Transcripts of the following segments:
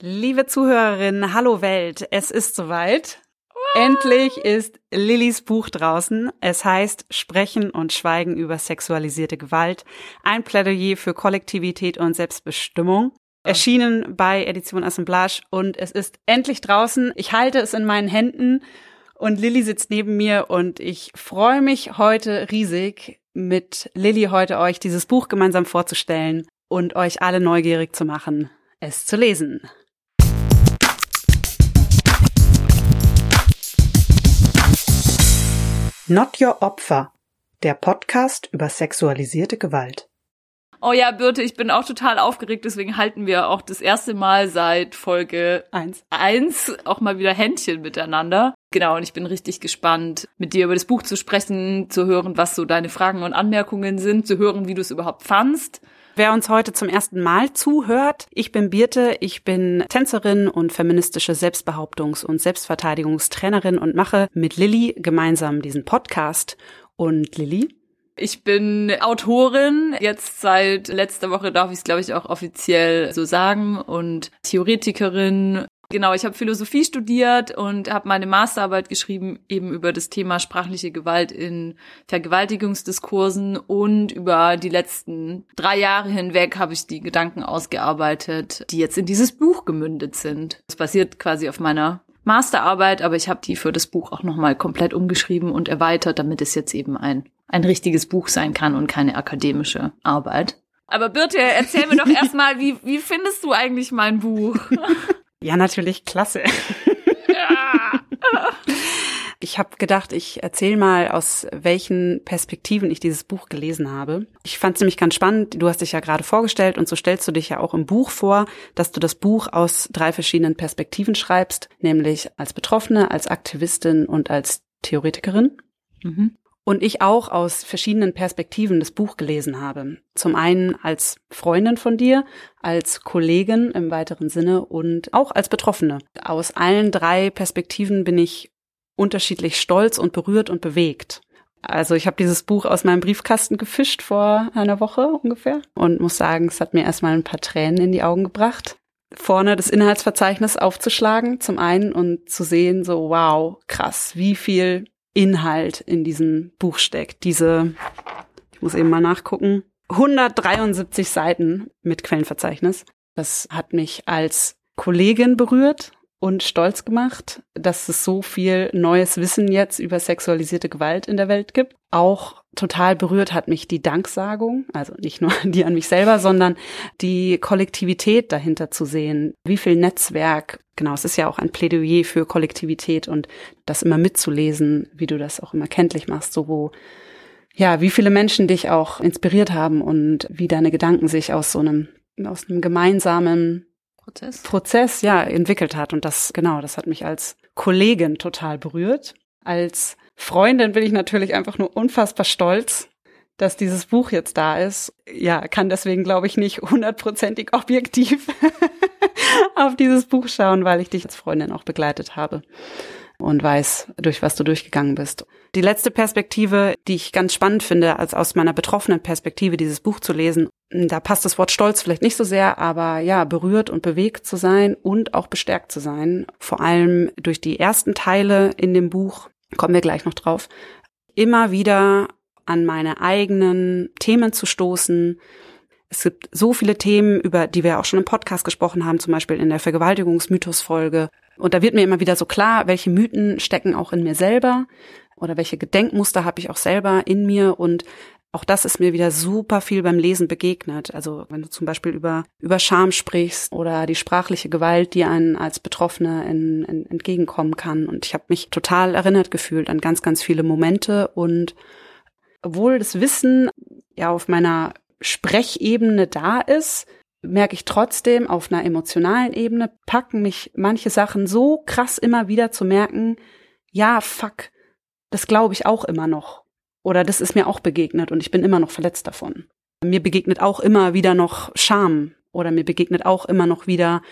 Liebe Zuhörerinnen, hallo Welt, es ist soweit. Endlich ist Lillys Buch draußen. Es heißt Sprechen und Schweigen über sexualisierte Gewalt. Ein Plädoyer für Kollektivität und Selbstbestimmung. Erschienen bei Edition Assemblage und es ist endlich draußen. Ich halte es in meinen Händen und Lilly sitzt neben mir und ich freue mich heute riesig, mit Lilly heute euch dieses Buch gemeinsam vorzustellen und euch alle neugierig zu machen, es zu lesen. Not Your Opfer, der Podcast über sexualisierte Gewalt. Oh ja, Birte, ich bin auch total aufgeregt, deswegen halten wir auch das erste Mal seit Folge Eins. eins auch mal wieder Händchen miteinander. Genau, und ich bin richtig gespannt, mit dir über das Buch zu sprechen, zu hören, was so deine Fragen und Anmerkungen sind, zu hören, wie du es überhaupt fandst. Wer uns heute zum ersten Mal zuhört, ich bin Birte, ich bin Tänzerin und feministische Selbstbehauptungs- und Selbstverteidigungstrainerin und mache mit Lilly gemeinsam diesen Podcast. Und Lilly? Ich bin Autorin, jetzt seit letzter Woche darf ich es, glaube ich, auch offiziell so sagen, und Theoretikerin, Genau, ich habe Philosophie studiert und habe meine Masterarbeit geschrieben eben über das Thema sprachliche Gewalt in Vergewaltigungsdiskursen und über die letzten drei Jahre hinweg habe ich die Gedanken ausgearbeitet, die jetzt in dieses Buch gemündet sind. Es basiert quasi auf meiner Masterarbeit, aber ich habe die für das Buch auch nochmal komplett umgeschrieben und erweitert, damit es jetzt eben ein, ein richtiges Buch sein kann und keine akademische Arbeit. Aber Birte, erzähl mir doch erstmal, wie, wie findest du eigentlich mein Buch? Ja, natürlich klasse. Ja. Ich habe gedacht, ich erzähle mal, aus welchen Perspektiven ich dieses Buch gelesen habe. Ich fand es nämlich ganz spannend. Du hast dich ja gerade vorgestellt und so stellst du dich ja auch im Buch vor, dass du das Buch aus drei verschiedenen Perspektiven schreibst, nämlich als Betroffene, als Aktivistin und als Theoretikerin. Mhm. Und ich auch aus verschiedenen Perspektiven das Buch gelesen habe. Zum einen als Freundin von dir, als Kollegin im weiteren Sinne und auch als Betroffene. Aus allen drei Perspektiven bin ich unterschiedlich stolz und berührt und bewegt. Also ich habe dieses Buch aus meinem Briefkasten gefischt vor einer Woche ungefähr und muss sagen, es hat mir erstmal ein paar Tränen in die Augen gebracht. Vorne das Inhaltsverzeichnis aufzuschlagen zum einen und zu sehen, so wow, krass, wie viel Inhalt in diesem Buch steckt. Diese, ich muss eben mal nachgucken, 173 Seiten mit Quellenverzeichnis. Das hat mich als Kollegin berührt und stolz gemacht, dass es so viel neues Wissen jetzt über sexualisierte Gewalt in der Welt gibt. Auch total berührt hat mich die Danksagung, also nicht nur die an mich selber, sondern die Kollektivität dahinter zu sehen. Wie viel Netzwerk, genau, es ist ja auch ein Plädoyer für Kollektivität und das immer mitzulesen, wie du das auch immer kenntlich machst, so wo ja, wie viele Menschen dich auch inspiriert haben und wie deine Gedanken sich aus so einem aus einem gemeinsamen Prozess. Prozess ja entwickelt hat und das genau, das hat mich als Kollegin total berührt. Als Freundin bin ich natürlich einfach nur unfassbar stolz, dass dieses Buch jetzt da ist. Ja, kann deswegen glaube ich nicht hundertprozentig objektiv auf dieses Buch schauen, weil ich dich als Freundin auch begleitet habe und weiß, durch was du durchgegangen bist. Die letzte Perspektive, die ich ganz spannend finde, als aus meiner betroffenen Perspektive dieses Buch zu lesen, da passt das Wort Stolz vielleicht nicht so sehr, aber ja, berührt und bewegt zu sein und auch bestärkt zu sein. Vor allem durch die ersten Teile in dem Buch, kommen wir gleich noch drauf, immer wieder an meine eigenen Themen zu stoßen. Es gibt so viele Themen, über die wir auch schon im Podcast gesprochen haben, zum Beispiel in der Vergewaltigungsmythos-Folge. Und da wird mir immer wieder so klar, welche Mythen stecken auch in mir selber oder welche Gedenkmuster habe ich auch selber in mir und auch das ist mir wieder super viel beim Lesen begegnet. Also wenn du zum Beispiel über, über Scham sprichst oder die sprachliche Gewalt, die einen als Betroffene in, in, entgegenkommen kann. Und ich habe mich total erinnert gefühlt an ganz, ganz viele Momente. Und obwohl das Wissen ja auf meiner Sprechebene da ist, merke ich trotzdem auf einer emotionalen Ebene, packen mich manche Sachen so krass immer wieder zu merken, ja, fuck, das glaube ich auch immer noch. Oder das ist mir auch begegnet und ich bin immer noch verletzt davon. Mir begegnet auch immer wieder noch Scham oder mir begegnet auch immer noch wieder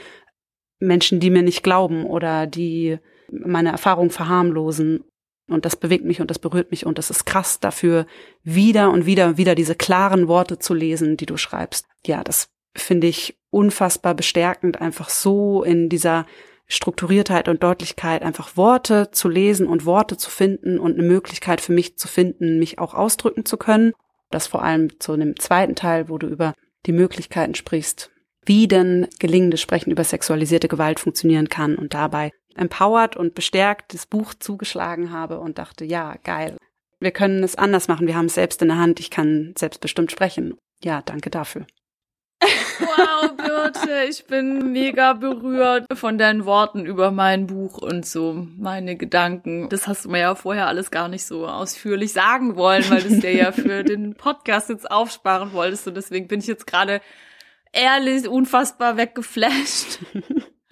Menschen, die mir nicht glauben oder die meine Erfahrung verharmlosen. Und das bewegt mich und das berührt mich und das ist krass dafür, wieder und wieder und wieder diese klaren Worte zu lesen, die du schreibst. Ja, das finde ich unfassbar bestärkend, einfach so in dieser Strukturiertheit und Deutlichkeit einfach Worte zu lesen und Worte zu finden und eine Möglichkeit für mich zu finden, mich auch ausdrücken zu können. Das vor allem zu dem zweiten Teil, wo du über die Möglichkeiten sprichst, wie denn gelingendes Sprechen über sexualisierte Gewalt funktionieren kann und dabei empowered und bestärkt das Buch zugeschlagen habe und dachte, ja, geil. Wir können es anders machen. Wir haben es selbst in der Hand. Ich kann selbstbestimmt sprechen. Ja, danke dafür. Wow, Birte, ich bin mega berührt von deinen Worten über mein Buch und so meine Gedanken. Das hast du mir ja vorher alles gar nicht so ausführlich sagen wollen, weil du es dir ja für den Podcast jetzt aufsparen wolltest und deswegen bin ich jetzt gerade ehrlich unfassbar weggeflasht.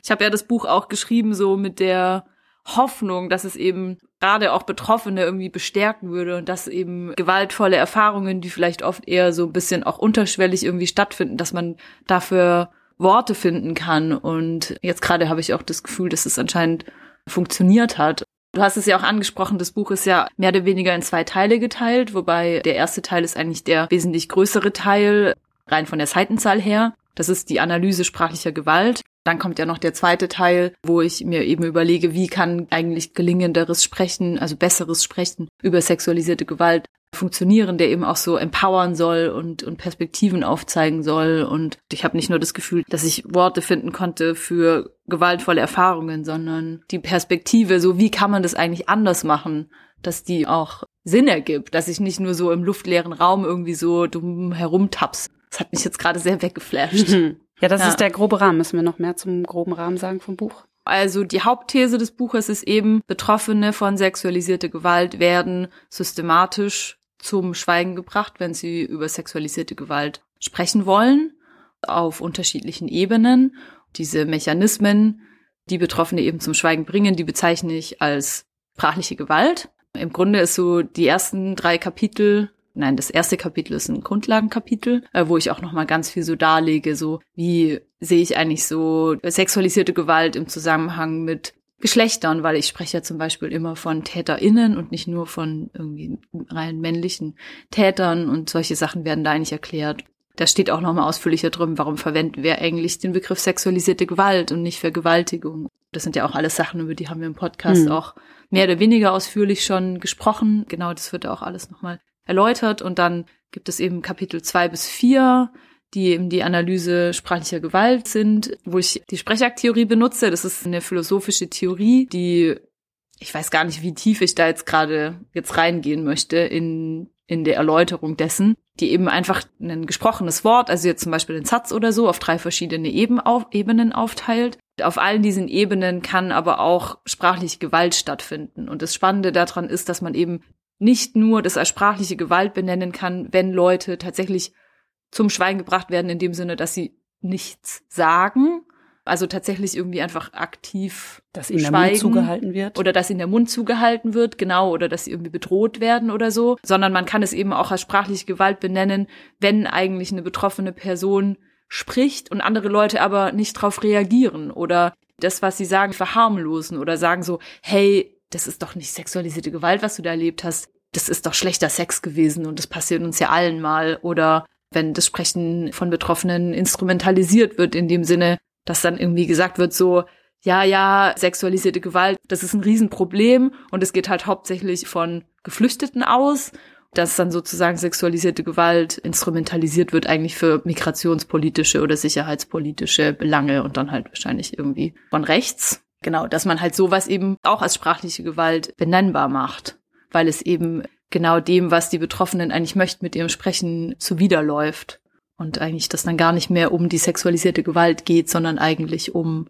Ich habe ja das Buch auch geschrieben so mit der Hoffnung, dass es eben gerade auch Betroffene irgendwie bestärken würde und dass eben gewaltvolle Erfahrungen, die vielleicht oft eher so ein bisschen auch unterschwellig irgendwie stattfinden, dass man dafür Worte finden kann. Und jetzt gerade habe ich auch das Gefühl, dass es anscheinend funktioniert hat. Du hast es ja auch angesprochen, das Buch ist ja mehr oder weniger in zwei Teile geteilt, wobei der erste Teil ist eigentlich der wesentlich größere Teil, rein von der Seitenzahl her. Das ist die Analyse sprachlicher Gewalt. Dann kommt ja noch der zweite Teil, wo ich mir eben überlege, wie kann eigentlich gelingenderes Sprechen, also besseres Sprechen über sexualisierte Gewalt funktionieren, der eben auch so empowern soll und, und Perspektiven aufzeigen soll. Und ich habe nicht nur das Gefühl, dass ich Worte finden konnte für gewaltvolle Erfahrungen, sondern die Perspektive, so wie kann man das eigentlich anders machen, dass die auch Sinn ergibt, dass ich nicht nur so im luftleeren Raum irgendwie so dumm herumtaps. Das hat mich jetzt gerade sehr weggeflasht. Ja, das ja. ist der grobe Rahmen. Müssen wir noch mehr zum groben Rahmen sagen vom Buch? Also die Hauptthese des Buches ist eben, Betroffene von sexualisierter Gewalt werden systematisch zum Schweigen gebracht, wenn sie über sexualisierte Gewalt sprechen wollen, auf unterschiedlichen Ebenen. Diese Mechanismen, die Betroffene eben zum Schweigen bringen, die bezeichne ich als sprachliche Gewalt. Im Grunde ist so die ersten drei Kapitel Nein, das erste Kapitel ist ein Grundlagenkapitel, äh, wo ich auch nochmal ganz viel so darlege, so wie sehe ich eigentlich so sexualisierte Gewalt im Zusammenhang mit Geschlechtern, weil ich spreche ja zum Beispiel immer von TäterInnen und nicht nur von irgendwie rein männlichen Tätern und solche Sachen werden da eigentlich erklärt. Da steht auch nochmal ausführlicher drin, warum verwenden wir eigentlich den Begriff sexualisierte Gewalt und nicht Vergewaltigung. Das sind ja auch alles Sachen, über die haben wir im Podcast mhm. auch mehr oder weniger ausführlich schon gesprochen. Genau, das wird auch alles nochmal erläutert und dann gibt es eben Kapitel zwei bis vier, die eben die Analyse sprachlicher Gewalt sind, wo ich die Sprechakttheorie benutze. Das ist eine philosophische Theorie, die ich weiß gar nicht, wie tief ich da jetzt gerade jetzt reingehen möchte in, in der Erläuterung dessen, die eben einfach ein gesprochenes Wort, also jetzt zum Beispiel den Satz oder so, auf drei verschiedene Eben auf, Ebenen aufteilt. Auf allen diesen Ebenen kann aber auch sprachliche Gewalt stattfinden. Und das Spannende daran ist, dass man eben nicht nur das als sprachliche Gewalt benennen kann, wenn Leute tatsächlich zum Schweigen gebracht werden, in dem Sinne, dass sie nichts sagen, also tatsächlich irgendwie einfach aktiv dass ihnen der Mund zugehalten wird? oder dass ihnen der Mund zugehalten wird, genau, oder dass sie irgendwie bedroht werden oder so, sondern man kann es eben auch als sprachliche Gewalt benennen, wenn eigentlich eine betroffene Person spricht und andere Leute aber nicht darauf reagieren oder das, was sie sagen, verharmlosen oder sagen so, hey, das ist doch nicht sexualisierte Gewalt, was du da erlebt hast. Das ist doch schlechter Sex gewesen und das passiert uns ja allen mal. Oder wenn das Sprechen von Betroffenen instrumentalisiert wird, in dem Sinne, dass dann irgendwie gesagt wird, so, ja, ja, sexualisierte Gewalt, das ist ein Riesenproblem und es geht halt hauptsächlich von Geflüchteten aus, dass dann sozusagen sexualisierte Gewalt instrumentalisiert wird eigentlich für migrationspolitische oder sicherheitspolitische Belange und dann halt wahrscheinlich irgendwie von rechts. Genau, dass man halt sowas eben auch als sprachliche Gewalt benennbar macht, weil es eben genau dem, was die Betroffenen eigentlich möchten, mit ihrem Sprechen zuwiderläuft. Und eigentlich das dann gar nicht mehr um die sexualisierte Gewalt geht, sondern eigentlich um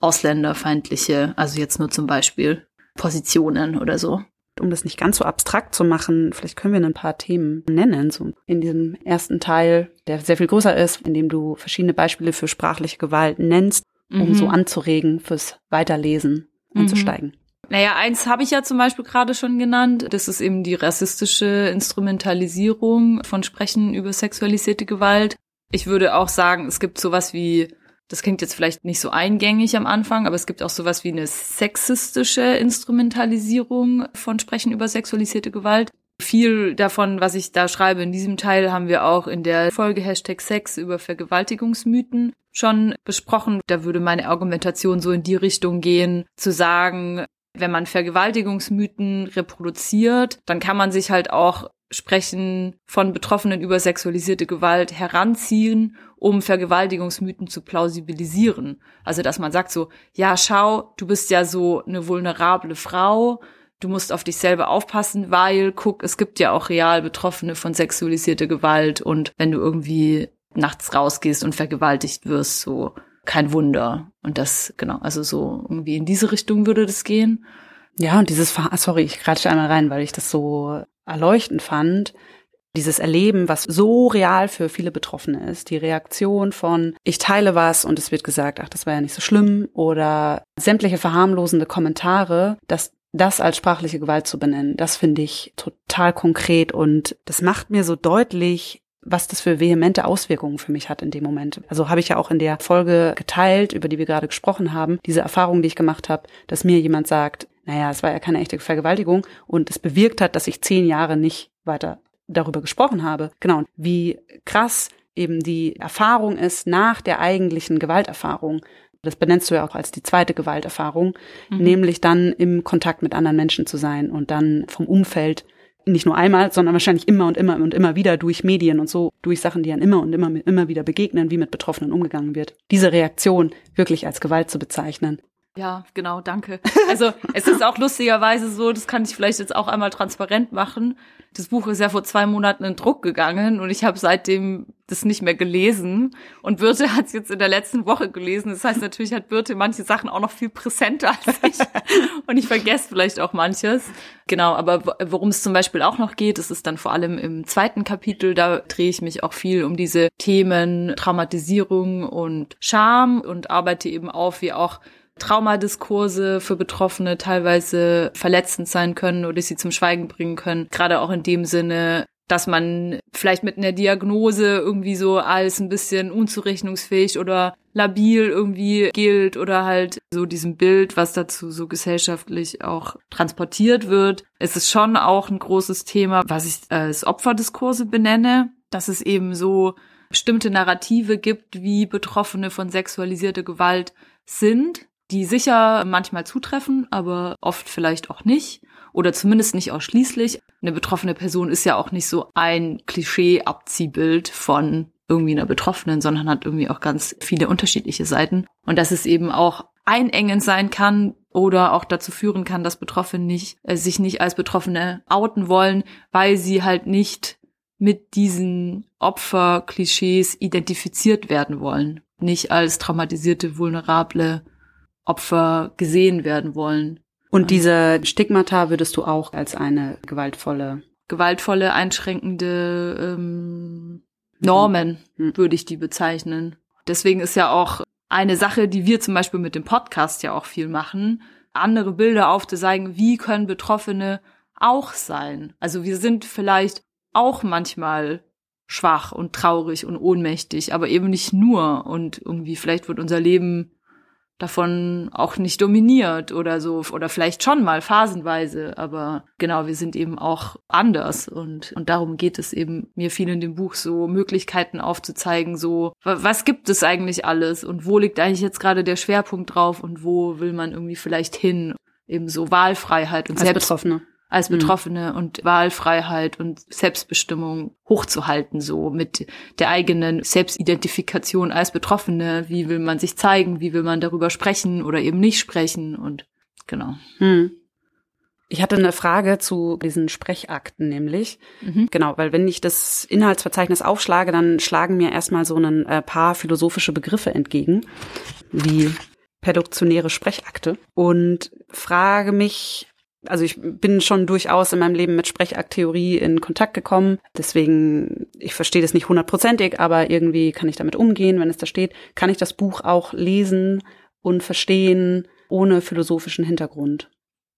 ausländerfeindliche, also jetzt nur zum Beispiel Positionen oder so. Um das nicht ganz so abstrakt zu machen, vielleicht können wir ein paar Themen nennen, so in diesem ersten Teil, der sehr viel größer ist, in dem du verschiedene Beispiele für sprachliche Gewalt nennst um mhm. so anzuregen fürs Weiterlesen mhm. einzusteigen. Naja, eins habe ich ja zum Beispiel gerade schon genannt. Das ist eben die rassistische Instrumentalisierung von Sprechen über sexualisierte Gewalt. Ich würde auch sagen, es gibt sowas wie, das klingt jetzt vielleicht nicht so eingängig am Anfang, aber es gibt auch sowas wie eine sexistische Instrumentalisierung von Sprechen über sexualisierte Gewalt. Viel davon, was ich da schreibe in diesem Teil, haben wir auch in der Folge Hashtag Sex über Vergewaltigungsmythen schon besprochen. Da würde meine Argumentation so in die Richtung gehen, zu sagen, wenn man Vergewaltigungsmythen reproduziert, dann kann man sich halt auch Sprechen von Betroffenen über sexualisierte Gewalt heranziehen, um Vergewaltigungsmythen zu plausibilisieren. Also, dass man sagt so, ja, schau, du bist ja so eine vulnerable Frau, du musst auf dich selber aufpassen, weil, guck, es gibt ja auch real Betroffene von sexualisierter Gewalt und wenn du irgendwie nachts rausgehst und vergewaltigt wirst, so kein Wunder. Und das, genau, also so irgendwie in diese Richtung würde das gehen. Ja, und dieses, sorry, ich kratsche einmal rein, weil ich das so erleuchtend fand. Dieses Erleben, was so real für viele Betroffene ist, die Reaktion von, ich teile was und es wird gesagt, ach, das war ja nicht so schlimm, oder sämtliche verharmlosende Kommentare, dass das als sprachliche Gewalt zu benennen, das finde ich total konkret und das macht mir so deutlich, was das für vehemente Auswirkungen für mich hat in dem Moment. Also habe ich ja auch in der Folge geteilt, über die wir gerade gesprochen haben, diese Erfahrung, die ich gemacht habe, dass mir jemand sagt, naja, es war ja keine echte Vergewaltigung und es bewirkt hat, dass ich zehn Jahre nicht weiter darüber gesprochen habe. Genau, wie krass eben die Erfahrung ist nach der eigentlichen Gewalterfahrung. Das benennst du ja auch als die zweite Gewalterfahrung, mhm. nämlich dann im Kontakt mit anderen Menschen zu sein und dann vom Umfeld nicht nur einmal, sondern wahrscheinlich immer und immer und immer wieder durch Medien und so, durch Sachen, die dann immer und immer, immer wieder begegnen, wie mit Betroffenen umgegangen wird. Diese Reaktion wirklich als Gewalt zu bezeichnen. Ja, genau, danke. Also es ist auch lustigerweise so, das kann ich vielleicht jetzt auch einmal transparent machen. Das Buch ist ja vor zwei Monaten in Druck gegangen und ich habe seitdem das nicht mehr gelesen. Und Birte hat es jetzt in der letzten Woche gelesen. Das heißt, natürlich hat Birte manche Sachen auch noch viel präsenter als ich. und ich vergesse vielleicht auch manches. Genau, aber worum es zum Beispiel auch noch geht, das ist dann vor allem im zweiten Kapitel. Da drehe ich mich auch viel um diese Themen Traumatisierung und Scham und arbeite eben auf, wie auch Traumadiskurse für Betroffene teilweise verletzend sein können oder sie zum Schweigen bringen können. Gerade auch in dem Sinne, dass man vielleicht mit einer Diagnose irgendwie so als ein bisschen unzurechnungsfähig oder labil irgendwie gilt oder halt so diesem Bild, was dazu so gesellschaftlich auch transportiert wird. Es ist schon auch ein großes Thema, was ich als Opferdiskurse benenne, dass es eben so bestimmte Narrative gibt, wie Betroffene von sexualisierter Gewalt sind die sicher manchmal zutreffen, aber oft vielleicht auch nicht oder zumindest nicht ausschließlich. Eine betroffene Person ist ja auch nicht so ein Klischee-Abziehbild von irgendwie einer Betroffenen, sondern hat irgendwie auch ganz viele unterschiedliche Seiten. Und dass es eben auch einengend sein kann oder auch dazu führen kann, dass Betroffene nicht, äh, sich nicht als Betroffene outen wollen, weil sie halt nicht mit diesen Opferklischees identifiziert werden wollen. Nicht als traumatisierte, vulnerable Opfer gesehen werden wollen. Und diese Stigmata würdest du auch als eine gewaltvolle gewaltvolle, einschränkende ähm, Normen, mhm. würde ich die bezeichnen. Deswegen ist ja auch eine Sache, die wir zum Beispiel mit dem Podcast ja auch viel machen, andere Bilder aufzuzeigen, wie können Betroffene auch sein. Also wir sind vielleicht auch manchmal schwach und traurig und ohnmächtig, aber eben nicht nur. Und irgendwie vielleicht wird unser Leben davon auch nicht dominiert oder so oder vielleicht schon mal phasenweise, aber genau, wir sind eben auch anders und und darum geht es eben mir viel in dem Buch so Möglichkeiten aufzuzeigen, so was gibt es eigentlich alles und wo liegt eigentlich jetzt gerade der Schwerpunkt drauf und wo will man irgendwie vielleicht hin, eben so Wahlfreiheit und Als Selbst Betroffene als mhm. Betroffene mhm. und Wahlfreiheit und Selbstbestimmung hochzuhalten, so mit der eigenen Selbstidentifikation als Betroffene. Wie will man sich zeigen? Wie will man darüber sprechen oder eben nicht sprechen? Und genau. Mhm. Ich hatte eine Frage zu diesen Sprechakten nämlich. Mhm. Genau, weil wenn ich das Inhaltsverzeichnis aufschlage, dann schlagen mir erstmal so ein äh, paar philosophische Begriffe entgegen, wie perduktionäre Sprechakte und frage mich, also ich bin schon durchaus in meinem Leben mit Sprechakttheorie in Kontakt gekommen. Deswegen, ich verstehe das nicht hundertprozentig, aber irgendwie kann ich damit umgehen, wenn es da steht. Kann ich das Buch auch lesen und verstehen ohne philosophischen Hintergrund?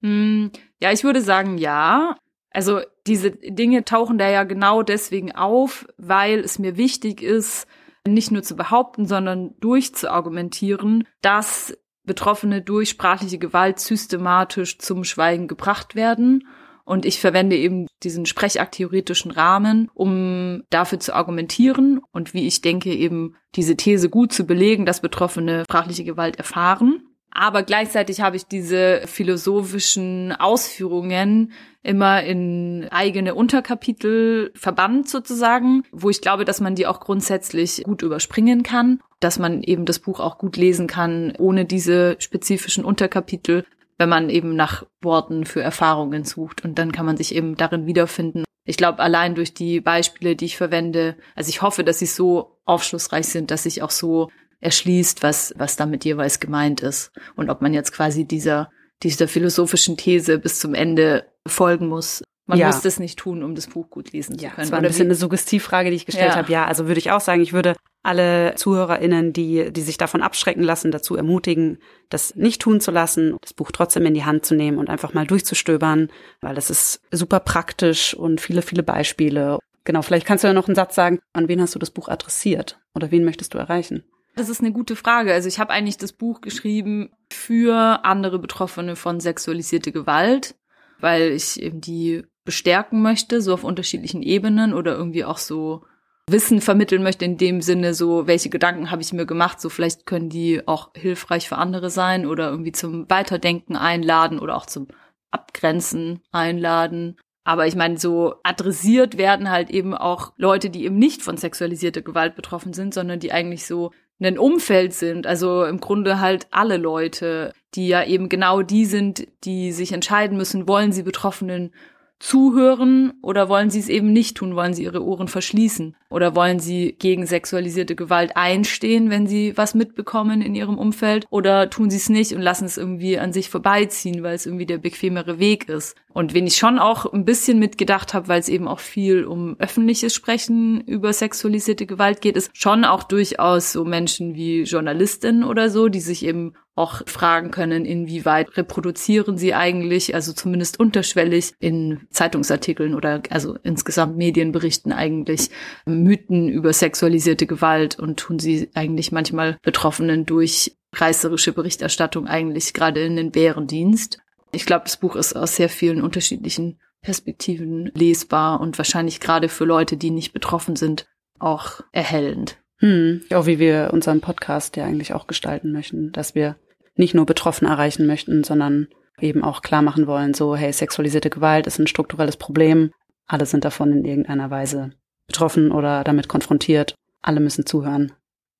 Hm, ja, ich würde sagen, ja. Also diese Dinge tauchen da ja genau deswegen auf, weil es mir wichtig ist, nicht nur zu behaupten, sondern durchzuargumentieren, dass Betroffene durch sprachliche Gewalt systematisch zum Schweigen gebracht werden Und ich verwende eben diesen sprechaktheoretischen Rahmen, um dafür zu argumentieren und wie ich denke, eben diese These gut zu belegen, dass Betroffene sprachliche Gewalt erfahren. Aber gleichzeitig habe ich diese philosophischen Ausführungen immer in eigene Unterkapitel verbannt sozusagen, wo ich glaube, dass man die auch grundsätzlich gut überspringen kann, dass man eben das Buch auch gut lesen kann, ohne diese spezifischen Unterkapitel wenn man eben nach Worten für Erfahrungen sucht. Und dann kann man sich eben darin wiederfinden. Ich glaube, allein durch die Beispiele, die ich verwende, also ich hoffe, dass sie so aufschlussreich sind, dass sich auch so erschließt, was, was damit jeweils gemeint ist. Und ob man jetzt quasi dieser, dieser philosophischen These bis zum Ende folgen muss, man ja. muss das nicht tun, um das Buch gut lesen ja, zu können. Das war ein bisschen eine Suggestivfrage, die ich gestellt ja. habe. Ja, also würde ich auch sagen, ich würde alle ZuhörerInnen, die, die sich davon abschrecken lassen, dazu ermutigen, das nicht tun zu lassen, das Buch trotzdem in die Hand zu nehmen und einfach mal durchzustöbern, weil das ist super praktisch und viele, viele Beispiele. Genau, vielleicht kannst du ja noch einen Satz sagen, an wen hast du das Buch adressiert oder wen möchtest du erreichen? Das ist eine gute Frage. Also ich habe eigentlich das Buch geschrieben für andere Betroffene von sexualisierter Gewalt, weil ich eben die bestärken möchte, so auf unterschiedlichen Ebenen oder irgendwie auch so Wissen vermitteln möchte in dem Sinne, so welche Gedanken habe ich mir gemacht, so vielleicht können die auch hilfreich für andere sein oder irgendwie zum Weiterdenken einladen oder auch zum Abgrenzen einladen. Aber ich meine, so adressiert werden halt eben auch Leute, die eben nicht von sexualisierter Gewalt betroffen sind, sondern die eigentlich so ein Umfeld sind. Also im Grunde halt alle Leute, die ja eben genau die sind, die sich entscheiden müssen, wollen sie Betroffenen zuhören oder wollen sie es eben nicht tun? Wollen sie ihre Ohren verschließen? Oder wollen sie gegen sexualisierte Gewalt einstehen, wenn sie was mitbekommen in ihrem Umfeld? Oder tun sie es nicht und lassen es irgendwie an sich vorbeiziehen, weil es irgendwie der bequemere Weg ist? Und wen ich schon auch ein bisschen mitgedacht habe, weil es eben auch viel um öffentliches Sprechen über sexualisierte Gewalt geht, ist schon auch durchaus so Menschen wie Journalistinnen oder so, die sich eben auch fragen können, inwieweit reproduzieren sie eigentlich, also zumindest unterschwellig in Zeitungsartikeln oder also insgesamt Medienberichten eigentlich Mythen über sexualisierte Gewalt und tun sie eigentlich manchmal Betroffenen durch reißerische Berichterstattung eigentlich gerade in den Bärendienst. Ich glaube, das Buch ist aus sehr vielen unterschiedlichen Perspektiven lesbar und wahrscheinlich gerade für Leute, die nicht betroffen sind, auch erhellend. Hm, auch wie wir unseren Podcast ja eigentlich auch gestalten möchten, dass wir nicht nur Betroffene erreichen möchten, sondern eben auch klar machen wollen, so, hey, sexualisierte Gewalt ist ein strukturelles Problem. Alle sind davon in irgendeiner Weise betroffen oder damit konfrontiert. Alle müssen zuhören.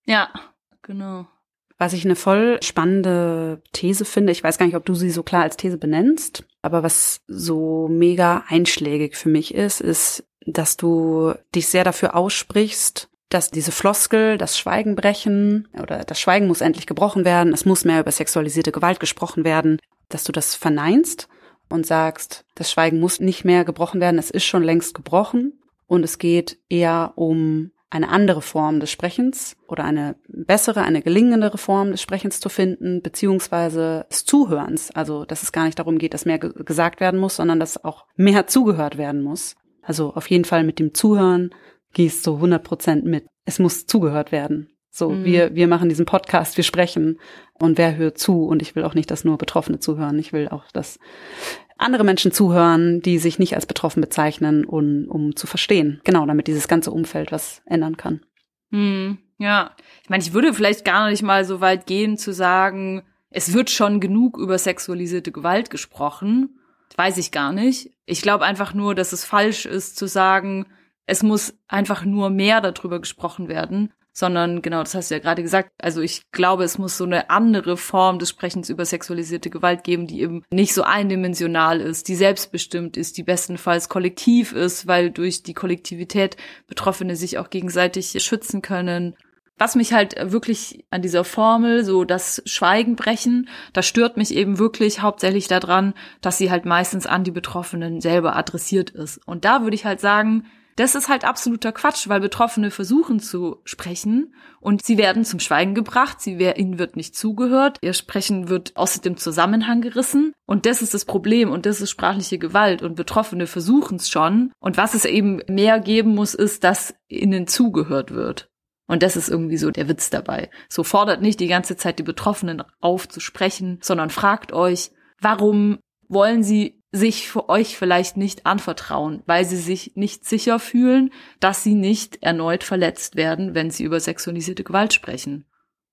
Ja, genau. Was ich eine voll spannende These finde, ich weiß gar nicht, ob du sie so klar als These benennst, aber was so mega einschlägig für mich ist, ist, dass du dich sehr dafür aussprichst, dass diese Floskel, das Schweigen brechen oder das Schweigen muss endlich gebrochen werden, es muss mehr über sexualisierte Gewalt gesprochen werden, dass du das verneinst und sagst, das Schweigen muss nicht mehr gebrochen werden, es ist schon längst gebrochen und es geht eher um eine andere Form des Sprechens oder eine bessere, eine gelingendere Form des Sprechens zu finden, beziehungsweise des Zuhörens. Also, dass es gar nicht darum geht, dass mehr gesagt werden muss, sondern dass auch mehr zugehört werden muss. Also auf jeden Fall mit dem Zuhören gehst so 100 Prozent mit. Es muss zugehört werden. So, mhm. wir, wir machen diesen Podcast, wir sprechen und wer hört zu? Und ich will auch nicht, dass nur Betroffene zuhören. Ich will auch, dass andere Menschen zuhören, die sich nicht als betroffen bezeichnen, um, um zu verstehen. Genau, damit dieses ganze Umfeld was ändern kann. Mhm. Ja, ich meine, ich würde vielleicht gar nicht mal so weit gehen zu sagen, es wird schon genug über sexualisierte Gewalt gesprochen. Weiß ich gar nicht. Ich glaube einfach nur, dass es falsch ist zu sagen, es muss einfach nur mehr darüber gesprochen werden, sondern genau, das hast du ja gerade gesagt. Also ich glaube, es muss so eine andere Form des Sprechens über sexualisierte Gewalt geben, die eben nicht so eindimensional ist, die selbstbestimmt ist, die bestenfalls kollektiv ist, weil durch die Kollektivität Betroffene sich auch gegenseitig schützen können. Was mich halt wirklich an dieser Formel, so das Schweigen brechen, das stört mich eben wirklich hauptsächlich daran, dass sie halt meistens an die Betroffenen selber adressiert ist. Und da würde ich halt sagen, das ist halt absoluter Quatsch, weil Betroffene versuchen zu sprechen und sie werden zum Schweigen gebracht, sie, ihnen wird nicht zugehört, ihr Sprechen wird aus dem Zusammenhang gerissen und das ist das Problem und das ist sprachliche Gewalt und Betroffene versuchen es schon und was es eben mehr geben muss, ist, dass ihnen zugehört wird. Und das ist irgendwie so der Witz dabei. So fordert nicht die ganze Zeit die Betroffenen auf zu sprechen, sondern fragt euch, warum wollen sie sich für euch vielleicht nicht anvertrauen, weil sie sich nicht sicher fühlen, dass sie nicht erneut verletzt werden, wenn sie über sexualisierte Gewalt sprechen.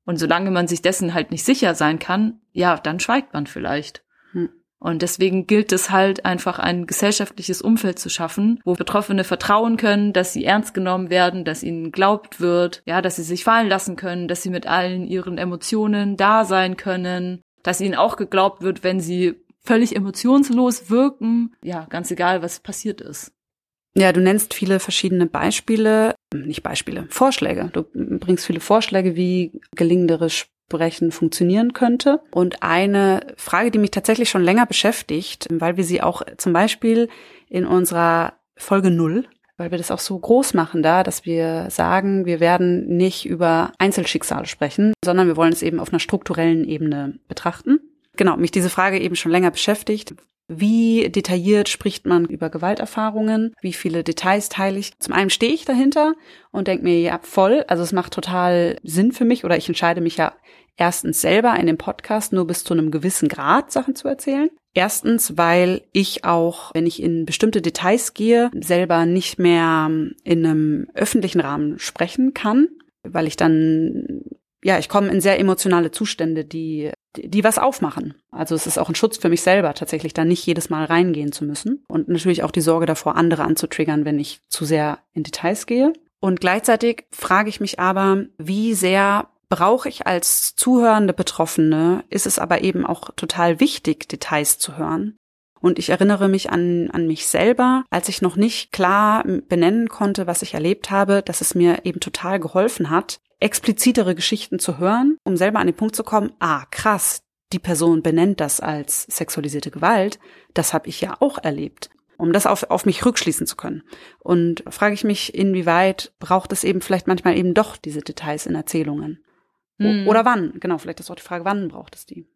Und solange man sich dessen halt nicht sicher sein kann, ja, dann schweigt man vielleicht. Hm. Und deswegen gilt es halt einfach ein gesellschaftliches Umfeld zu schaffen, wo Betroffene vertrauen können, dass sie ernst genommen werden, dass ihnen glaubt wird, ja, dass sie sich fallen lassen können, dass sie mit allen ihren Emotionen da sein können, dass ihnen auch geglaubt wird, wenn sie völlig emotionslos wirken, ja, ganz egal, was passiert ist. Ja, du nennst viele verschiedene Beispiele, nicht Beispiele, Vorschläge. Du bringst viele Vorschläge, wie gelingendere Sprechen funktionieren könnte. Und eine Frage, die mich tatsächlich schon länger beschäftigt, weil wir sie auch zum Beispiel in unserer Folge null weil wir das auch so groß machen da, dass wir sagen, wir werden nicht über Einzelschicksale sprechen, sondern wir wollen es eben auf einer strukturellen Ebene betrachten. Genau, mich diese Frage eben schon länger beschäftigt. Wie detailliert spricht man über Gewalterfahrungen? Wie viele Details teile ich? Zum einen stehe ich dahinter und denke mir, ja, voll, also es macht total Sinn für mich oder ich entscheide mich ja erstens selber in dem Podcast nur bis zu einem gewissen Grad Sachen zu erzählen. Erstens, weil ich auch, wenn ich in bestimmte Details gehe, selber nicht mehr in einem öffentlichen Rahmen sprechen kann, weil ich dann ja, ich komme in sehr emotionale Zustände, die, die was aufmachen. Also es ist auch ein Schutz für mich selber, tatsächlich da nicht jedes Mal reingehen zu müssen. Und natürlich auch die Sorge davor, andere anzutriggern, wenn ich zu sehr in Details gehe. Und gleichzeitig frage ich mich aber, wie sehr brauche ich als zuhörende Betroffene, ist es aber eben auch total wichtig, Details zu hören. Und ich erinnere mich an, an mich selber, als ich noch nicht klar benennen konnte, was ich erlebt habe, dass es mir eben total geholfen hat, explizitere Geschichten zu hören, um selber an den Punkt zu kommen, ah, krass, die Person benennt das als sexualisierte Gewalt, das habe ich ja auch erlebt, um das auf, auf mich rückschließen zu können. Und frage ich mich, inwieweit braucht es eben vielleicht manchmal eben doch diese Details in Erzählungen? Hm. Oder wann? Genau, vielleicht ist auch die Frage, wann braucht es die?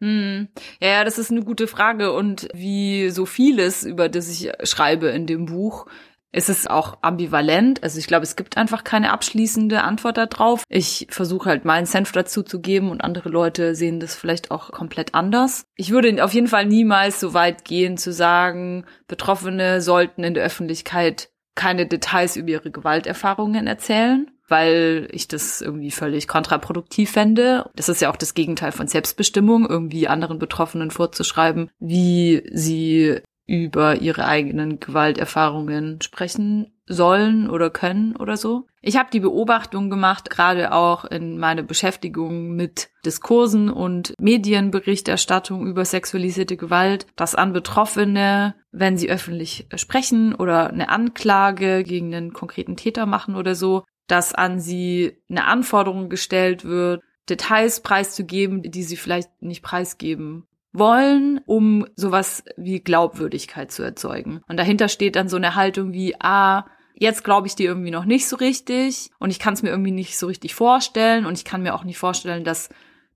Hm. Ja, das ist eine gute Frage und wie so vieles, über das ich schreibe in dem Buch, ist es auch ambivalent. Also ich glaube, es gibt einfach keine abschließende Antwort darauf. Ich versuche halt meinen Senf dazu zu geben und andere Leute sehen das vielleicht auch komplett anders. Ich würde auf jeden Fall niemals so weit gehen zu sagen, Betroffene sollten in der Öffentlichkeit keine Details über ihre Gewalterfahrungen erzählen weil ich das irgendwie völlig kontraproduktiv fände. Das ist ja auch das Gegenteil von Selbstbestimmung, irgendwie anderen Betroffenen vorzuschreiben, wie sie über ihre eigenen Gewalterfahrungen sprechen sollen oder können oder so. Ich habe die Beobachtung gemacht, gerade auch in meiner Beschäftigung mit Diskursen und Medienberichterstattung über sexualisierte Gewalt, dass an Betroffene, wenn sie öffentlich sprechen oder eine Anklage gegen einen konkreten Täter machen oder so, dass an sie eine Anforderung gestellt wird, Details preiszugeben, die sie vielleicht nicht preisgeben wollen, um sowas wie Glaubwürdigkeit zu erzeugen. Und dahinter steht dann so eine Haltung wie, ah, jetzt glaube ich dir irgendwie noch nicht so richtig und ich kann es mir irgendwie nicht so richtig vorstellen und ich kann mir auch nicht vorstellen, dass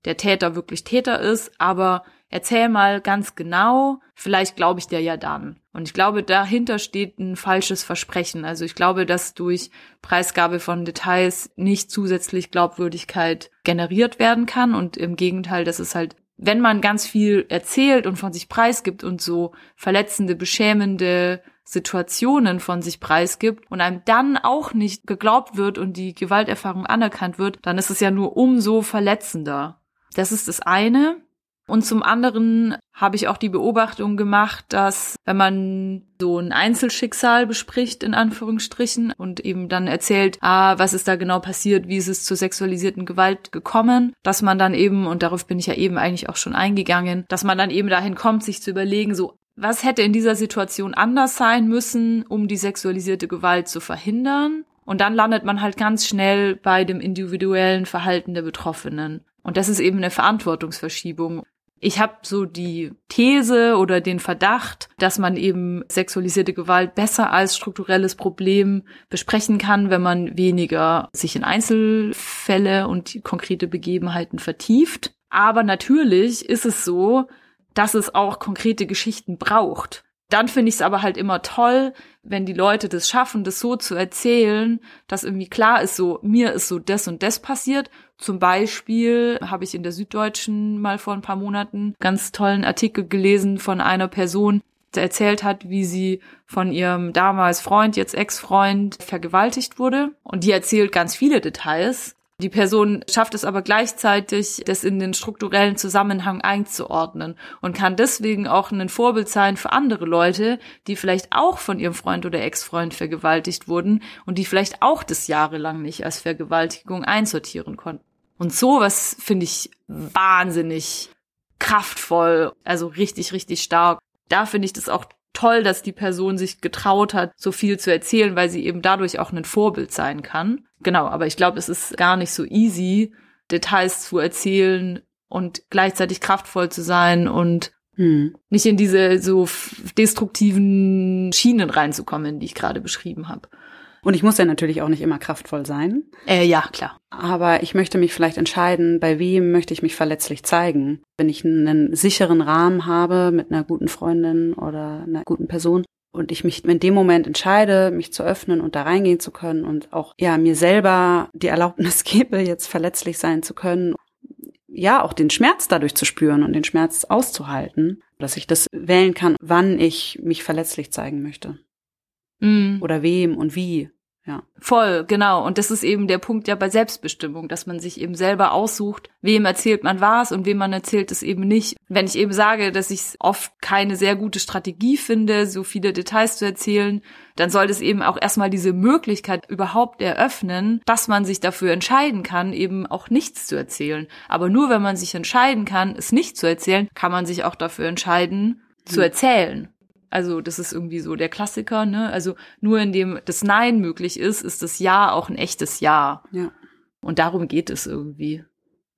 der Täter wirklich Täter ist, aber erzähl mal ganz genau, vielleicht glaube ich dir ja dann. Und ich glaube, dahinter steht ein falsches Versprechen. Also ich glaube, dass durch Preisgabe von Details nicht zusätzlich Glaubwürdigkeit generiert werden kann und im Gegenteil, dass es halt wenn man ganz viel erzählt und von sich preisgibt und so verletzende, beschämende Situationen von sich preisgibt und einem dann auch nicht geglaubt wird und die Gewalterfahrung anerkannt wird, dann ist es ja nur umso verletzender. Das ist das eine. Und zum anderen habe ich auch die Beobachtung gemacht, dass wenn man so ein Einzelschicksal bespricht, in Anführungsstrichen, und eben dann erzählt, ah, was ist da genau passiert, wie ist es zur sexualisierten Gewalt gekommen, dass man dann eben, und darauf bin ich ja eben eigentlich auch schon eingegangen, dass man dann eben dahin kommt, sich zu überlegen, so, was hätte in dieser Situation anders sein müssen, um die sexualisierte Gewalt zu verhindern? Und dann landet man halt ganz schnell bei dem individuellen Verhalten der Betroffenen. Und das ist eben eine Verantwortungsverschiebung. Ich habe so die These oder den Verdacht, dass man eben sexualisierte Gewalt besser als strukturelles Problem besprechen kann, wenn man weniger sich in Einzelfälle und konkrete Begebenheiten vertieft. Aber natürlich ist es so, dass es auch konkrete Geschichten braucht. Dann finde ich es aber halt immer toll, wenn die Leute das schaffen, das so zu erzählen, dass irgendwie klar ist, so mir ist so das und das passiert. Zum Beispiel habe ich in der Süddeutschen mal vor ein paar Monaten ganz tollen Artikel gelesen von einer Person, erzählt hat, wie sie von ihrem damals Freund, jetzt Ex-Freund, vergewaltigt wurde. Und die erzählt ganz viele Details. Die Person schafft es aber gleichzeitig, das in den strukturellen Zusammenhang einzuordnen und kann deswegen auch ein Vorbild sein für andere Leute, die vielleicht auch von ihrem Freund oder Ex-Freund vergewaltigt wurden und die vielleicht auch das jahrelang nicht als Vergewaltigung einsortieren konnten. Und sowas finde ich wahnsinnig kraftvoll, also richtig, richtig stark. Da finde ich das auch toll, dass die Person sich getraut hat, so viel zu erzählen, weil sie eben dadurch auch ein Vorbild sein kann. Genau, aber ich glaube, es ist gar nicht so easy, Details zu erzählen und gleichzeitig kraftvoll zu sein und hm. nicht in diese so destruktiven Schienen reinzukommen, die ich gerade beschrieben habe. Und ich muss ja natürlich auch nicht immer kraftvoll sein. Äh, ja, klar. Aber ich möchte mich vielleicht entscheiden, bei wem möchte ich mich verletzlich zeigen. Wenn ich einen sicheren Rahmen habe mit einer guten Freundin oder einer guten Person und ich mich in dem Moment entscheide, mich zu öffnen und da reingehen zu können und auch ja mir selber die Erlaubnis gebe, jetzt verletzlich sein zu können, ja auch den Schmerz dadurch zu spüren und den Schmerz auszuhalten, dass ich das wählen kann, wann ich mich verletzlich zeigen möchte. Mm. Oder wem und wie. Ja. Voll, genau. Und das ist eben der Punkt ja bei Selbstbestimmung, dass man sich eben selber aussucht, wem erzählt man was und wem man erzählt es eben nicht. Wenn ich eben sage, dass ich oft keine sehr gute Strategie finde, so viele Details zu erzählen, dann soll es eben auch erstmal diese Möglichkeit überhaupt eröffnen, dass man sich dafür entscheiden kann, eben auch nichts zu erzählen. Aber nur wenn man sich entscheiden kann, es nicht zu erzählen, kann man sich auch dafür entscheiden, hm. zu erzählen. Also das ist irgendwie so der Klassiker, ne? Also nur indem das Nein möglich ist, ist das Ja auch ein echtes Ja. Ja. Und darum geht es irgendwie.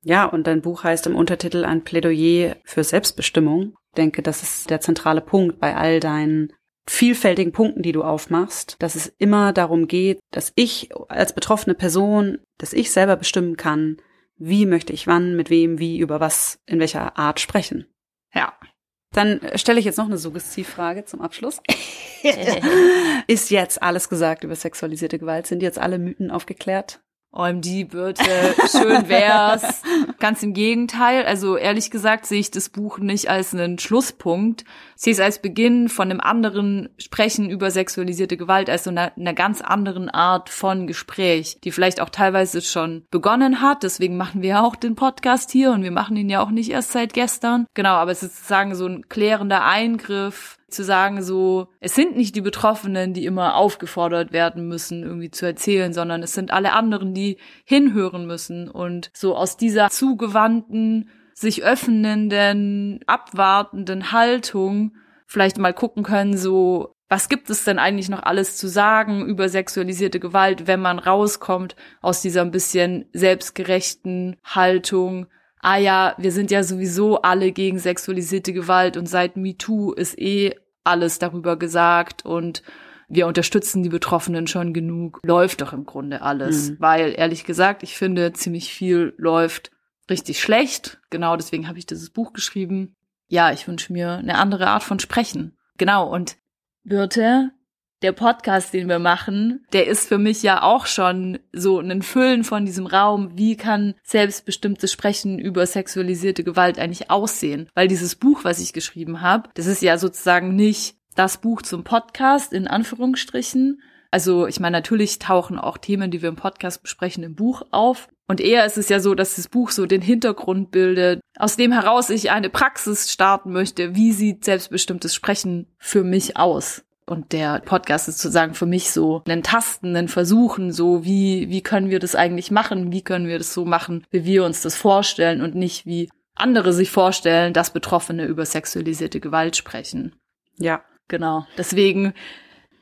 Ja, und dein Buch heißt im Untertitel ein Plädoyer für Selbstbestimmung. Ich denke, das ist der zentrale Punkt bei all deinen vielfältigen Punkten, die du aufmachst, dass es immer darum geht, dass ich als betroffene Person, dass ich selber bestimmen kann, wie möchte ich wann, mit wem, wie, über was, in welcher Art sprechen. Ja, dann stelle ich jetzt noch eine Suggestivfrage zum Abschluss. Ist jetzt alles gesagt über sexualisierte Gewalt? Sind jetzt alle Mythen aufgeklärt? OMG, bitte, schön wär's. Ganz im Gegenteil. Also ehrlich gesagt sehe ich das Buch nicht als einen Schlusspunkt. Ich sehe es als Beginn von einem anderen Sprechen über sexualisierte Gewalt, als so einer, einer ganz anderen Art von Gespräch, die vielleicht auch teilweise schon begonnen hat. Deswegen machen wir auch den Podcast hier und wir machen ihn ja auch nicht erst seit gestern. Genau, aber es ist sozusagen so ein klärender Eingriff zu sagen, so, es sind nicht die Betroffenen, die immer aufgefordert werden müssen, irgendwie zu erzählen, sondern es sind alle anderen, die hinhören müssen und so aus dieser zugewandten, sich öffnenden, abwartenden Haltung vielleicht mal gucken können, so, was gibt es denn eigentlich noch alles zu sagen über sexualisierte Gewalt, wenn man rauskommt aus dieser ein bisschen selbstgerechten Haltung, ah ja, wir sind ja sowieso alle gegen sexualisierte Gewalt und seit MeToo ist eh alles darüber gesagt und wir unterstützen die Betroffenen schon genug. Läuft doch im Grunde alles. Mhm. Weil, ehrlich gesagt, ich finde, ziemlich viel läuft richtig schlecht. Genau deswegen habe ich dieses Buch geschrieben. Ja, ich wünsche mir eine andere Art von Sprechen. Genau, und Birte, der Podcast, den wir machen, der ist für mich ja auch schon so ein Füllen von diesem Raum. Wie kann selbstbestimmtes Sprechen über sexualisierte Gewalt eigentlich aussehen? Weil dieses Buch, was ich geschrieben habe, das ist ja sozusagen nicht das Buch zum Podcast in Anführungsstrichen. Also ich meine, natürlich tauchen auch Themen, die wir im Podcast besprechen, im Buch auf. Und eher ist es ja so, dass das Buch so den Hintergrund bildet, aus dem heraus ich eine Praxis starten möchte. Wie sieht selbstbestimmtes Sprechen für mich aus? Und der Podcast ist sozusagen für mich so ein Tasten, ein Versuchen, so wie, wie können wir das eigentlich machen? Wie können wir das so machen, wie wir uns das vorstellen und nicht wie andere sich vorstellen, dass Betroffene über sexualisierte Gewalt sprechen. Ja. Genau. Deswegen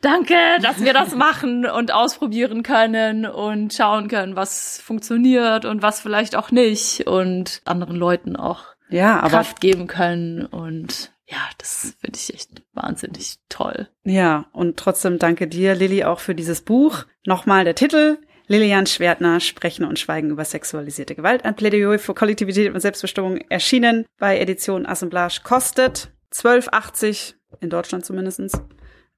danke, dass wir das machen und ausprobieren können und schauen können, was funktioniert und was vielleicht auch nicht und anderen Leuten auch ja, Kraft geben können und ja, das finde ich echt wahnsinnig toll. Ja, und trotzdem danke dir, Lilly, auch für dieses Buch. Nochmal der Titel. Lilian Schwertner, Sprechen und Schweigen über sexualisierte Gewalt, ein Plädoyer für Kollektivität und Selbstbestimmung, erschienen bei Edition Assemblage, kostet 12,80, in Deutschland zumindestens.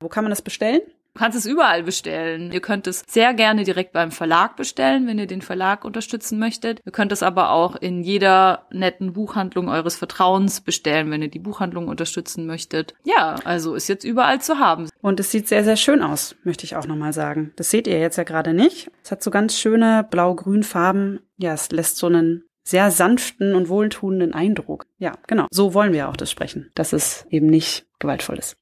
Wo kann man das bestellen? Du kannst es überall bestellen. Ihr könnt es sehr gerne direkt beim Verlag bestellen, wenn ihr den Verlag unterstützen möchtet. Ihr könnt es aber auch in jeder netten Buchhandlung eures Vertrauens bestellen, wenn ihr die Buchhandlung unterstützen möchtet. Ja, also ist jetzt überall zu haben. Und es sieht sehr, sehr schön aus, möchte ich auch nochmal sagen. Das seht ihr jetzt ja gerade nicht. Es hat so ganz schöne blau-grün Farben. Ja, es lässt so einen sehr sanften und wohltuenden Eindruck. Ja, genau. So wollen wir auch das sprechen, dass es eben nicht gewaltvoll ist.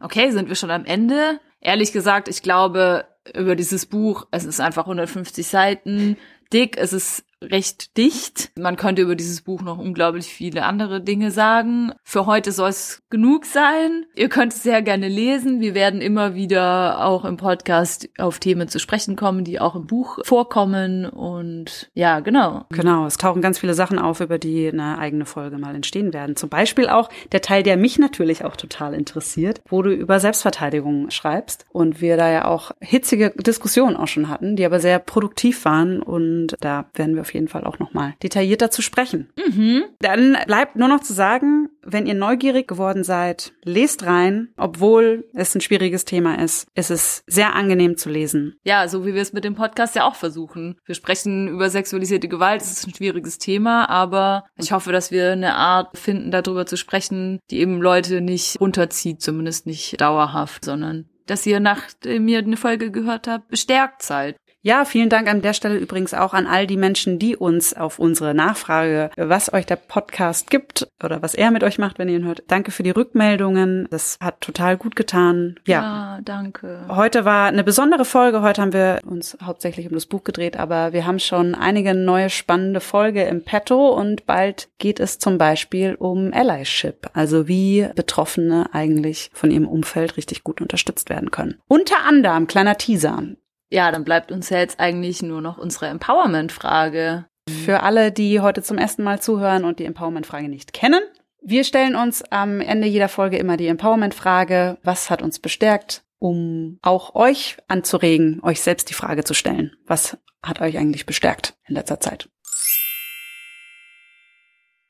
Okay, sind wir schon am Ende? Ehrlich gesagt, ich glaube über dieses Buch, es ist einfach 150 Seiten dick, es ist recht dicht. Man könnte über dieses Buch noch unglaublich viele andere Dinge sagen. Für heute soll es genug sein. Ihr könnt es sehr gerne lesen. Wir werden immer wieder auch im Podcast auf Themen zu sprechen kommen, die auch im Buch vorkommen. Und ja, genau. Genau, es tauchen ganz viele Sachen auf, über die eine eigene Folge mal entstehen werden. Zum Beispiel auch der Teil, der mich natürlich auch total interessiert, wo du über Selbstverteidigung schreibst. Und wir da ja auch hitzige Diskussionen auch schon hatten, die aber sehr produktiv waren. Und da werden wir auf jeden Fall auch nochmal detaillierter zu sprechen. Mhm. Dann bleibt nur noch zu sagen, wenn ihr neugierig geworden seid, lest rein, obwohl es ein schwieriges Thema ist. Es ist sehr angenehm zu lesen. Ja, so wie wir es mit dem Podcast ja auch versuchen. Wir sprechen über sexualisierte Gewalt, es ist ein schwieriges Thema, aber ich hoffe, dass wir eine Art finden, darüber zu sprechen, die eben Leute nicht runterzieht, zumindest nicht dauerhaft, sondern dass ihr nachdem ihr eine Folge gehört habt, bestärkt seid. Ja, vielen Dank an der Stelle übrigens auch an all die Menschen, die uns auf unsere Nachfrage, was euch der Podcast gibt oder was er mit euch macht, wenn ihr ihn hört. Danke für die Rückmeldungen. Das hat total gut getan. Ja, ja danke. Heute war eine besondere Folge. Heute haben wir uns hauptsächlich um das Buch gedreht, aber wir haben schon einige neue spannende Folge im Petto und bald geht es zum Beispiel um Allyship, also wie Betroffene eigentlich von ihrem Umfeld richtig gut unterstützt werden können. Unter anderem, kleiner Teaser, ja, dann bleibt uns ja jetzt eigentlich nur noch unsere Empowerment-Frage. Für alle, die heute zum ersten Mal zuhören und die Empowerment-Frage nicht kennen. Wir stellen uns am Ende jeder Folge immer die Empowerment-Frage, was hat uns bestärkt, um auch euch anzuregen, euch selbst die Frage zu stellen. Was hat euch eigentlich bestärkt in letzter Zeit?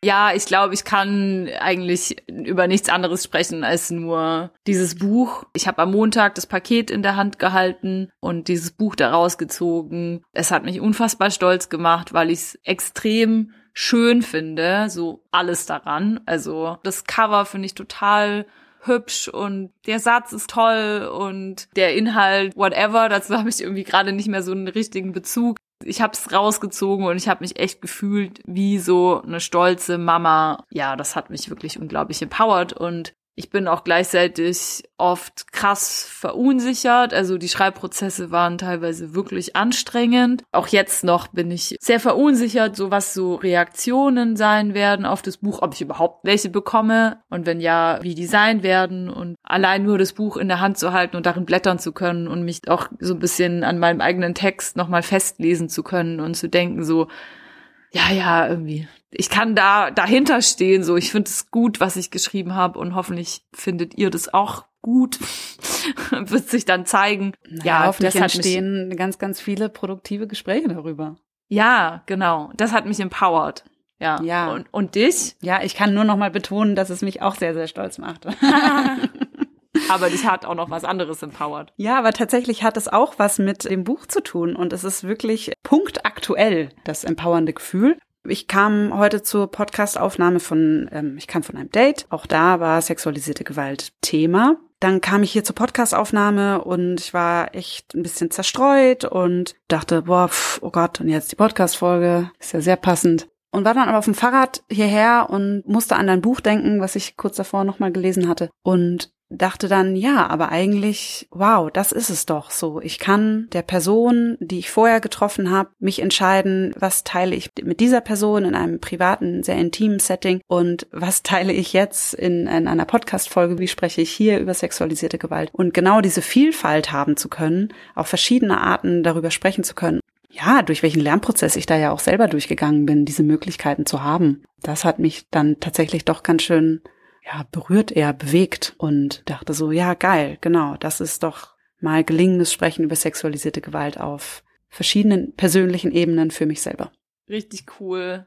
Ja, ich glaube, ich kann eigentlich über nichts anderes sprechen als nur dieses Buch. Ich habe am Montag das Paket in der Hand gehalten und dieses Buch daraus gezogen. Es hat mich unfassbar stolz gemacht, weil ich es extrem schön finde, so alles daran. Also das Cover finde ich total hübsch und der Satz ist toll und der Inhalt, whatever, dazu habe ich irgendwie gerade nicht mehr so einen richtigen Bezug ich habe es rausgezogen und ich habe mich echt gefühlt wie so eine stolze Mama. Ja, das hat mich wirklich unglaublich empowered und ich bin auch gleichzeitig oft krass verunsichert. Also die Schreibprozesse waren teilweise wirklich anstrengend. Auch jetzt noch bin ich sehr verunsichert, so was so Reaktionen sein werden auf das Buch, ob ich überhaupt welche bekomme und wenn ja, wie die sein werden. Und allein nur das Buch in der Hand zu halten und darin blättern zu können und mich auch so ein bisschen an meinem eigenen Text nochmal festlesen zu können und zu denken, so, ja, ja, irgendwie. Ich kann da dahinter stehen, so. Ich finde es gut, was ich geschrieben habe und hoffentlich findet ihr das auch gut. Wird sich dann zeigen. Naja, ja, hoffentlich entstehen mich, ganz, ganz viele produktive Gespräche darüber. Ja, genau. Das hat mich empowered. Ja. ja. Und, und dich? Ja, ich kann nur noch mal betonen, dass es mich auch sehr, sehr stolz macht. aber dich hat auch noch was anderes empowered. Ja, aber tatsächlich hat es auch was mit dem Buch zu tun und es ist wirklich punktaktuell, das empowernde Gefühl. Ich kam heute zur Podcastaufnahme von, ähm, ich kam von einem Date. Auch da war sexualisierte Gewalt Thema. Dann kam ich hier zur Podcastaufnahme und ich war echt ein bisschen zerstreut und dachte, boah, pf, oh Gott, und jetzt die Podcastfolge ist ja sehr passend. Und war dann aber auf dem Fahrrad hierher und musste an dein Buch denken, was ich kurz davor nochmal gelesen hatte. Und dachte dann, ja, aber eigentlich, wow, das ist es doch so. Ich kann der Person, die ich vorher getroffen habe, mich entscheiden, was teile ich mit dieser Person in einem privaten, sehr intimen Setting und was teile ich jetzt in, in einer Podcast-Folge, wie spreche ich hier über sexualisierte Gewalt. Und genau diese Vielfalt haben zu können, auf verschiedene Arten darüber sprechen zu können. Ja, durch welchen Lernprozess ich da ja auch selber durchgegangen bin, diese Möglichkeiten zu haben. Das hat mich dann tatsächlich doch ganz schön ja, berührt eher, bewegt und dachte so, ja, geil, genau, das ist doch mal gelingendes Sprechen über sexualisierte Gewalt auf verschiedenen persönlichen Ebenen für mich selber. Richtig cool.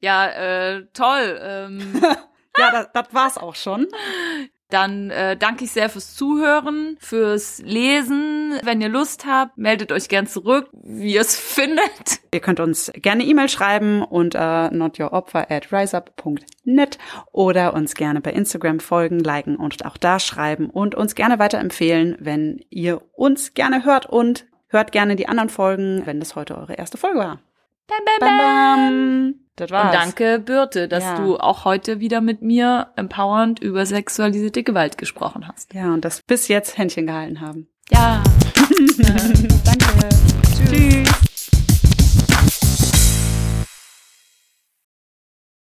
Ja, äh, toll. Ähm. ja, das, das war's auch schon. Dann äh, danke ich sehr fürs Zuhören, fürs Lesen. Wenn ihr Lust habt, meldet euch gern zurück, wie ihr es findet. Ihr könnt uns gerne E-Mail schreiben unter notyouropfer at riseup.net oder uns gerne bei Instagram folgen, liken und auch da schreiben und uns gerne weiterempfehlen, wenn ihr uns gerne hört und hört gerne die anderen Folgen, wenn das heute eure erste Folge war. Bam, bam, bam. Bam, bam. Das war's. Und danke, Birte, dass Ja. du auch heute wieder mit mir empowernd über sexualisierte Gewalt gesprochen hast. Ja, und das bis jetzt Händchen gehalten haben. Ja. Danke. Tschüss.